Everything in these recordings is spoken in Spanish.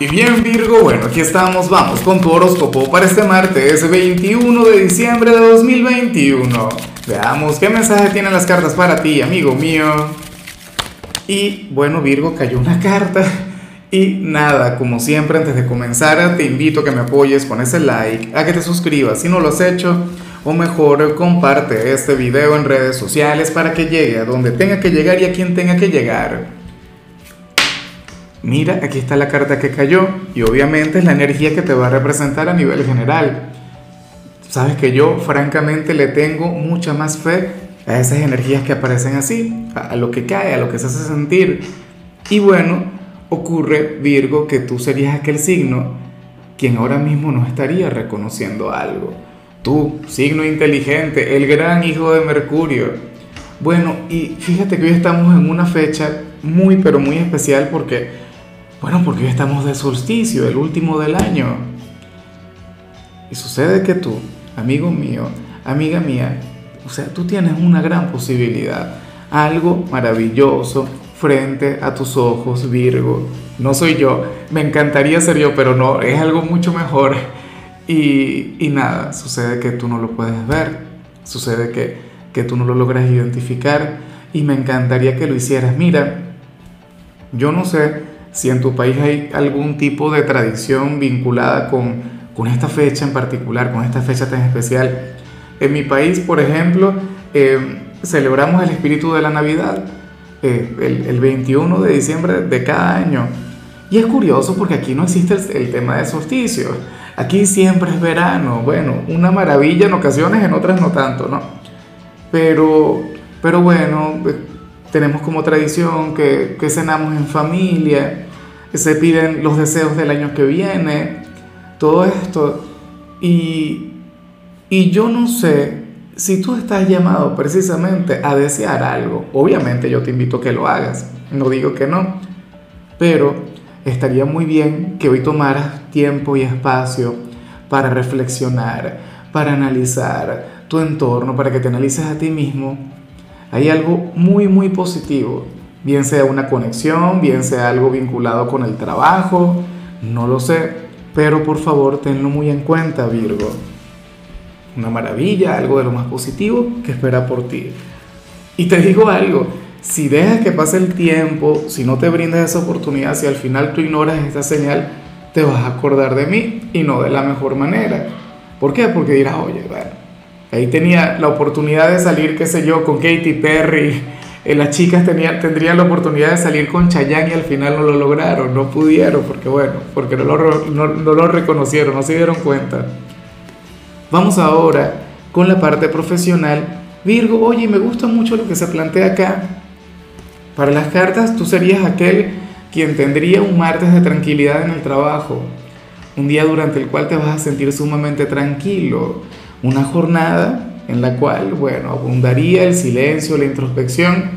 Y bien Virgo, bueno, aquí estamos, vamos con tu horóscopo para este martes 21 de diciembre de 2021. Veamos qué mensaje tienen las cartas para ti, amigo mío. Y bueno Virgo, cayó una carta. Y nada, como siempre antes de comenzar te invito a que me apoyes con ese like, a que te suscribas si no lo has hecho, o mejor comparte este video en redes sociales para que llegue a donde tenga que llegar y a quien tenga que llegar mira, aquí está la carta que cayó y obviamente es la energía que te va a representar a nivel general. Sabes que yo francamente le tengo mucha más fe a esas energías que aparecen así, a, lo que cae, a lo que se hace sentir. Y bueno, ocurre Virgo que tú serías aquel signo quien ahora mismo no estaría reconociendo algo. Tú, signo inteligente, el gran hijo de Mercurio. Bueno, y fíjate que hoy estamos en una fecha muy, pero muy especial porque bueno, porque estamos de solsticio, el último del año. Y sucede que tú, amigo mío, amiga mía, o sea, tú tienes una gran posibilidad, algo maravilloso frente a tus ojos, Virgo. No soy yo, me encantaría ser yo, pero no, es algo mucho mejor. Y, y nada, sucede que tú no lo puedes ver, sucede que, que tú no lo logras identificar y me encantaría que lo hicieras. Mira, yo no sé si en tu país hay algún tipo de tradición vinculada con, con esta fecha en particular, con esta fecha tan especial. En mi país, por ejemplo, eh, celebramos el espíritu de la Navidad eh, el, el, 21 de diciembre de cada año. Y es curioso porque aquí no existe el, tema del solsticio. Aquí siempre es verano. Bueno, una maravilla en ocasiones, en otras no tanto, ¿no? Pero, pero bueno, tenemos como tradición que, que cenamos en familia, se piden los deseos del año que viene, todo esto. Y, y yo no sé si tú estás llamado precisamente a desear algo. Obviamente yo te invito a que lo hagas, no digo que no, pero estaría muy bien que hoy tomaras tiempo y espacio para reflexionar, para analizar tu entorno, para que te analices a ti mismo hay algo muy, muy positivo, bien sea una conexión, bien sea algo vinculado con el trabajo, no lo sé, pero por favor tenlo muy en cuenta, Virgo. Una maravilla, algo de lo más positivo que espera por ti. Y te digo algo, si dejas que pase el tiempo, si no te brindas esa oportunidad, si al final tú ignoras esta señal, te vas a acordar de mí y no de la mejor manera. ¿Por qué? Porque dirás, oye, bueno, Ahí tenía la oportunidad de salir, qué sé yo, con Katy Perry. Eh, las chicas tendrían la oportunidad de salir con Chayanne y al final no lo lograron, no pudieron, porque bueno, porque no lo, no lo reconocieron, no se dieron cuenta. Vamos ahora con la parte profesional. Virgo, oye, me gusta mucho lo que se plantea acá. Para las cartas, tú serías aquel quien tendría un martes de tranquilidad en el trabajo. Un día durante el cual te vas a sentir sumamente tranquilo una jornada en la cual, bueno, abundaría el silencio, la introspección.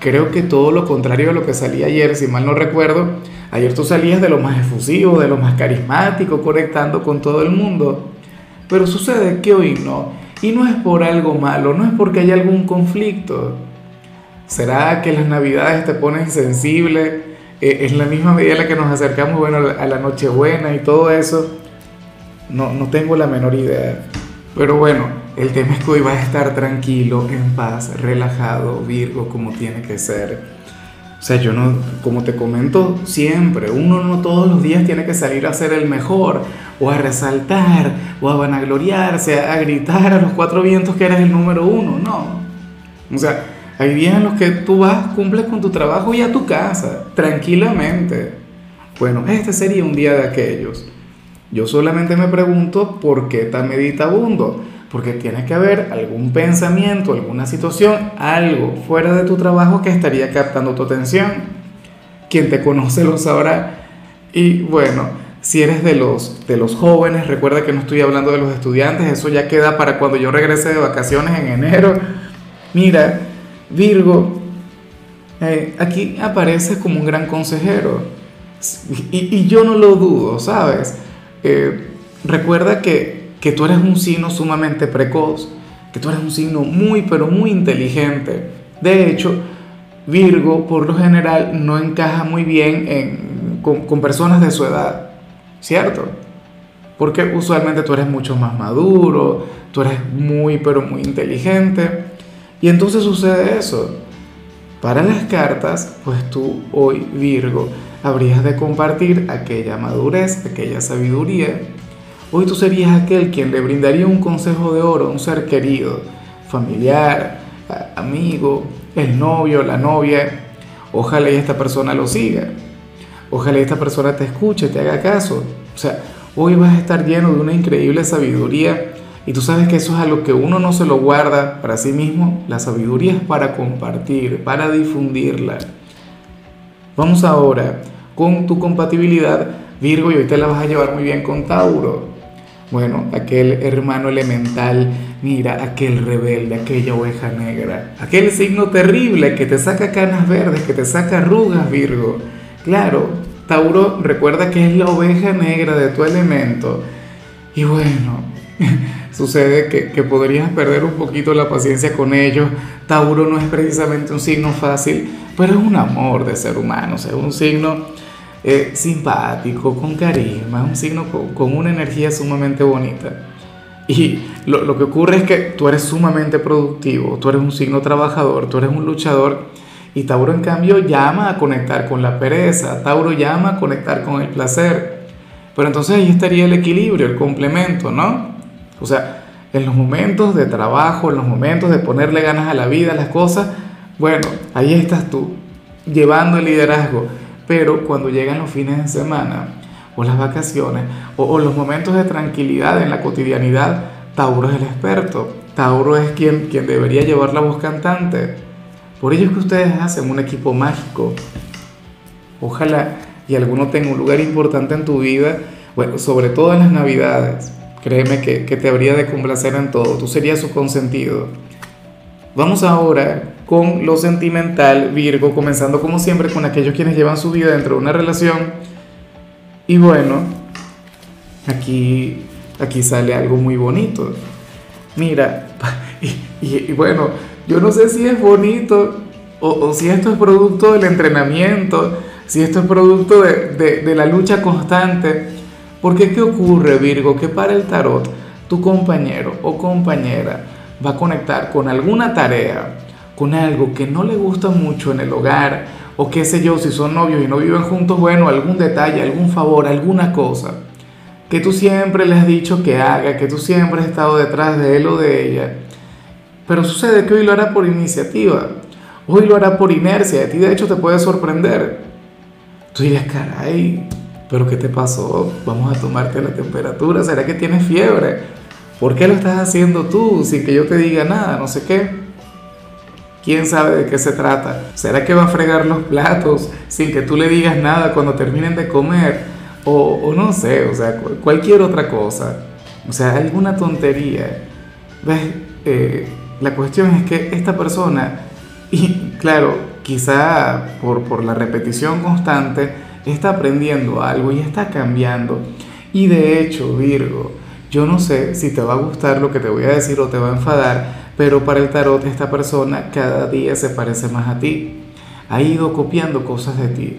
Creo que todo lo contrario a lo que salía ayer, si mal no recuerdo. Ayer tú salías de lo más efusivo, de lo más carismático, conectando con todo el mundo. Pero sucede que hoy no. Y no es por algo malo, no es porque haya algún conflicto. ¿Será que las navidades te ponen sensible? Eh, en la misma medida en la que nos acercamos bueno, a la Nochebuena y todo eso. No, no tengo la menor idea. Pero bueno, el tema es que hoy vas a estar tranquilo, en paz, relajado, Virgo, como tiene que ser. O sea, yo no, como te comento siempre, uno no todos los días tiene que salir a ser el mejor, o a resaltar, o a vanagloriarse, a gritar a los cuatro vientos que eres el número uno, no. O sea, hay días en los que tú vas, cumples con tu trabajo y a tu casa, tranquilamente. Bueno, este sería un día de aquellos. Yo solamente me pregunto por qué tan meditabundo, porque tiene que haber algún pensamiento, alguna situación, algo fuera de tu trabajo que estaría captando tu atención. Quien te conoce lo sabrá. Y bueno, si eres de los, de los jóvenes, recuerda que no estoy hablando de los estudiantes, eso ya queda para cuando yo regrese de vacaciones en enero. Mira, Virgo, eh, aquí aparece como un gran consejero. Y, y yo no lo dudo, ¿sabes? Eh, recuerda que, que tú eres un signo sumamente precoz, que tú eres un signo muy, pero muy inteligente. De hecho, Virgo por lo general no encaja muy bien en con, con personas de su edad, ¿cierto? Porque usualmente tú eres mucho más maduro, tú eres muy, pero muy inteligente. Y entonces sucede eso. Para las cartas, pues tú hoy, Virgo, habrías de compartir aquella madurez, aquella sabiduría. Hoy tú serías aquel quien le brindaría un consejo de oro a un ser querido, familiar, amigo, el novio, la novia. Ojalá esta persona lo siga. Ojalá esta persona te escuche, te haga caso. O sea, hoy vas a estar lleno de una increíble sabiduría y tú sabes que eso es algo que uno no se lo guarda para sí mismo. La sabiduría es para compartir, para difundirla. Vamos ahora con tu compatibilidad, Virgo, y hoy te la vas a llevar muy bien con Tauro. Bueno, aquel hermano elemental, mira, aquel rebelde, aquella oveja negra, aquel signo terrible que te saca canas verdes, que te saca arrugas, Virgo. Claro, Tauro recuerda que es la oveja negra de tu elemento. Y bueno, sucede que, podrías perder un poquito la paciencia con ellos. Tauro no es precisamente un signo fácil, pero es un amor de ser humano, es un signo eh, simpático, con carisma, un signo con, una energía sumamente bonita. Y lo, lo, que ocurre es que tú eres sumamente productivo, tú eres un signo trabajador, tú eres un luchador. Y Tauro en cambio llama a conectar con la pereza, Tauro llama a conectar con el placer. Pero entonces ahí estaría el equilibrio, el complemento, ¿no? O sea, en los momentos de trabajo, en los momentos de ponerle ganas a la vida, a las cosas, bueno, ahí estás tú, llevando el liderazgo. Pero cuando llegan los fines de semana, o las vacaciones, o, los momentos de tranquilidad en la cotidianidad, Tauro es el experto. Tauro es quien, quien debería llevar la voz cantante. Por ello es que ustedes hacen un equipo mágico. Ojalá y alguno tenga un lugar importante en tu vida, bueno, sobre todo en las navidades. Créeme que, te habría de complacer en todo, tú serías su consentido. Vamos ahora con lo sentimental, Virgo, comenzando como siempre con aquellos quienes llevan su vida dentro de una relación. Y bueno, aquí, aquí sale algo muy bonito. Mira, y, bueno, yo no sé si es bonito o, si esto es producto del entrenamiento, si esto es producto de, de la lucha constante porque ¿qué ocurre, Virgo? Que para el tarot, tu compañero o compañera va a conectar con alguna tarea, con algo que no le gusta mucho en el hogar, o qué sé yo, si son novios y no viven juntos, bueno, algún detalle, algún favor, alguna cosa que tú siempre le has dicho que haga, que tú siempre has estado detrás de él o de ella. Pero sucede que hoy lo hará por iniciativa, hoy lo hará por inercia, a ti de hecho te puede sorprender. Tú dirás, caray, ¿Pero qué te pasó? Vamos a tomarte la temperatura. ¿Será que tienes fiebre? ¿Por qué lo estás haciendo tú sin que yo te diga nada? No sé qué. ¿Quién sabe de qué se trata? ¿Será que va a fregar los platos sin que tú le digas nada cuando terminen de comer? O, no sé, o sea, cualquier otra cosa. O sea, alguna tontería. ¿Ves? Eh, la cuestión es que esta persona, y claro, quizá por, por la repetición constante, está aprendiendo algo y está cambiando. Y de hecho, Virgo, yo no sé si te va a gustar lo que te voy a decir o te va a enfadar, pero para el tarot esta persona cada día se parece más a ti. Ha ido copiando cosas de ti.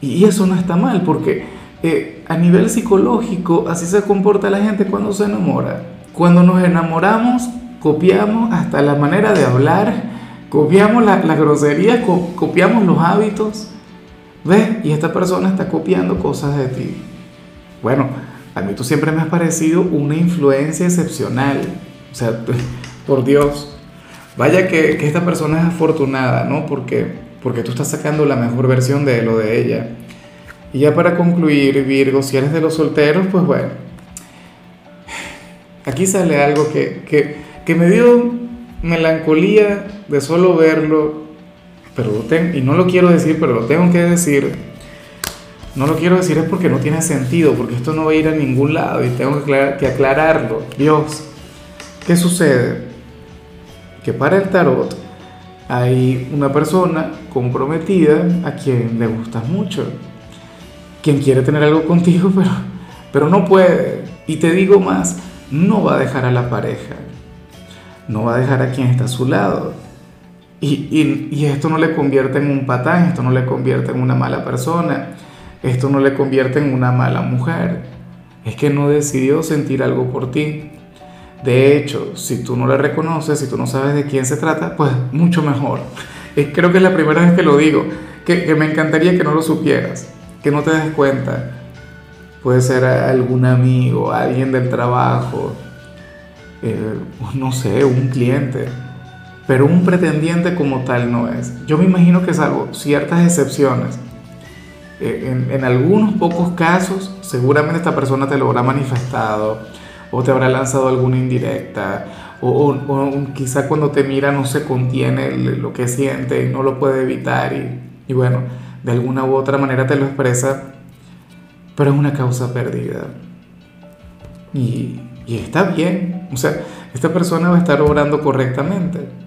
Y eso no está mal porque eh, a nivel psicológico así se comporta la gente cuando se enamora. Cuando nos enamoramos, copiamos hasta la manera de hablar, copiamos la, la grosería, copiamos los hábitos. ¿Ves? Y esta persona está copiando cosas de ti. Bueno, a mí tú siempre me has parecido una influencia excepcional. O sea, por Dios. Vaya que, esta persona es afortunada, ¿no? Porque, porque tú estás sacando la mejor versión de él o de ella. Y ya para concluir, Virgo, si eres de los solteros, pues bueno. Aquí sale algo que, que, que me dio melancolía de solo verlo pero y no lo quiero decir, pero lo tengo que decir. No lo quiero decir es porque no tiene sentido, porque esto no va a ir a ningún lado y tengo que, aclararlo. Dios, ¿qué sucede? Que para el tarot hay una persona comprometida a quien le gustas mucho, quien quiere tener algo contigo, pero, pero no puede. Y te digo más, no va a dejar a la pareja, no va a dejar a quien está a su lado y, esto no le convierte en un patán, esto no le convierte en una mala persona. esto no le convierte en una mala mujer. Es que no decidió sentir algo por ti. De hecho, si tú no la reconoces, si tú no sabes de quién se trata, pues mucho mejor. Creo que es la primera vez que lo digo, que, me encantaría que no lo supieras, que no te des cuenta. Puede ser algún amigo, alguien del trabajo, eh, no sé, un cliente, pero un pretendiente como tal no es. Yo me imagino que salvo ciertas excepciones, eh, en, algunos pocos casos, seguramente esta persona te lo habrá manifestado o te habrá lanzado alguna indirecta o, quizá cuando te mira no se contiene lo que siente y no lo puede evitar y, bueno, de alguna u otra manera te lo expresa, pero es una causa perdida. Y, y está bien, o sea, esta persona va a estar obrando correctamente.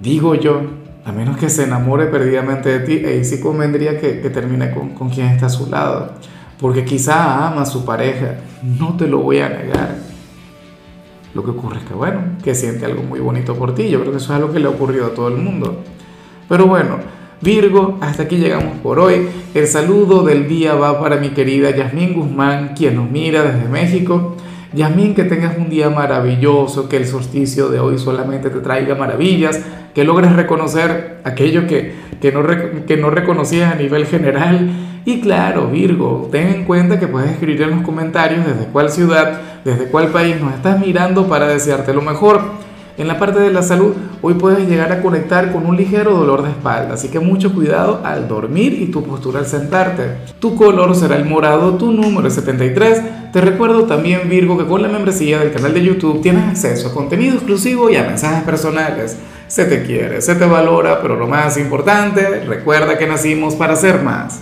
Digo yo, a menos que se enamore perdidamente de ti, ahí sí convendría que, termine con, con quien está a su lado. Porque quizá ama a su pareja, no te lo voy a negar. Lo que ocurre es que, bueno, que siente algo muy bonito por ti. Yo creo que eso es algo que le ha ocurrido a todo el mundo. Pero bueno, Virgo, hasta aquí llegamos por hoy. El saludo del día va para mi querida Yasmín Guzmán, quien nos mira desde México. Yasmín, que tengas un día maravilloso, que el solsticio de hoy solamente te traiga maravillas, que logres reconocer aquello que, que, no, que no reconocías a nivel general. Y claro, Virgo, ten en cuenta que puedes escribir en los comentarios desde cuál ciudad, desde cuál país nos estás mirando para desearte lo mejor. En la parte de la salud, hoy puedes llegar a conectar con un ligero dolor de espalda, así que mucho cuidado al dormir y tu postura al sentarte. Tu color será el morado, tu número es 73. Te recuerdo también, Virgo, que con la membresía del canal de YouTube tienes acceso a contenido exclusivo y a mensajes personales. Se te quiere, se te valora, pero lo más importante, recuerda que nacimos para ser más.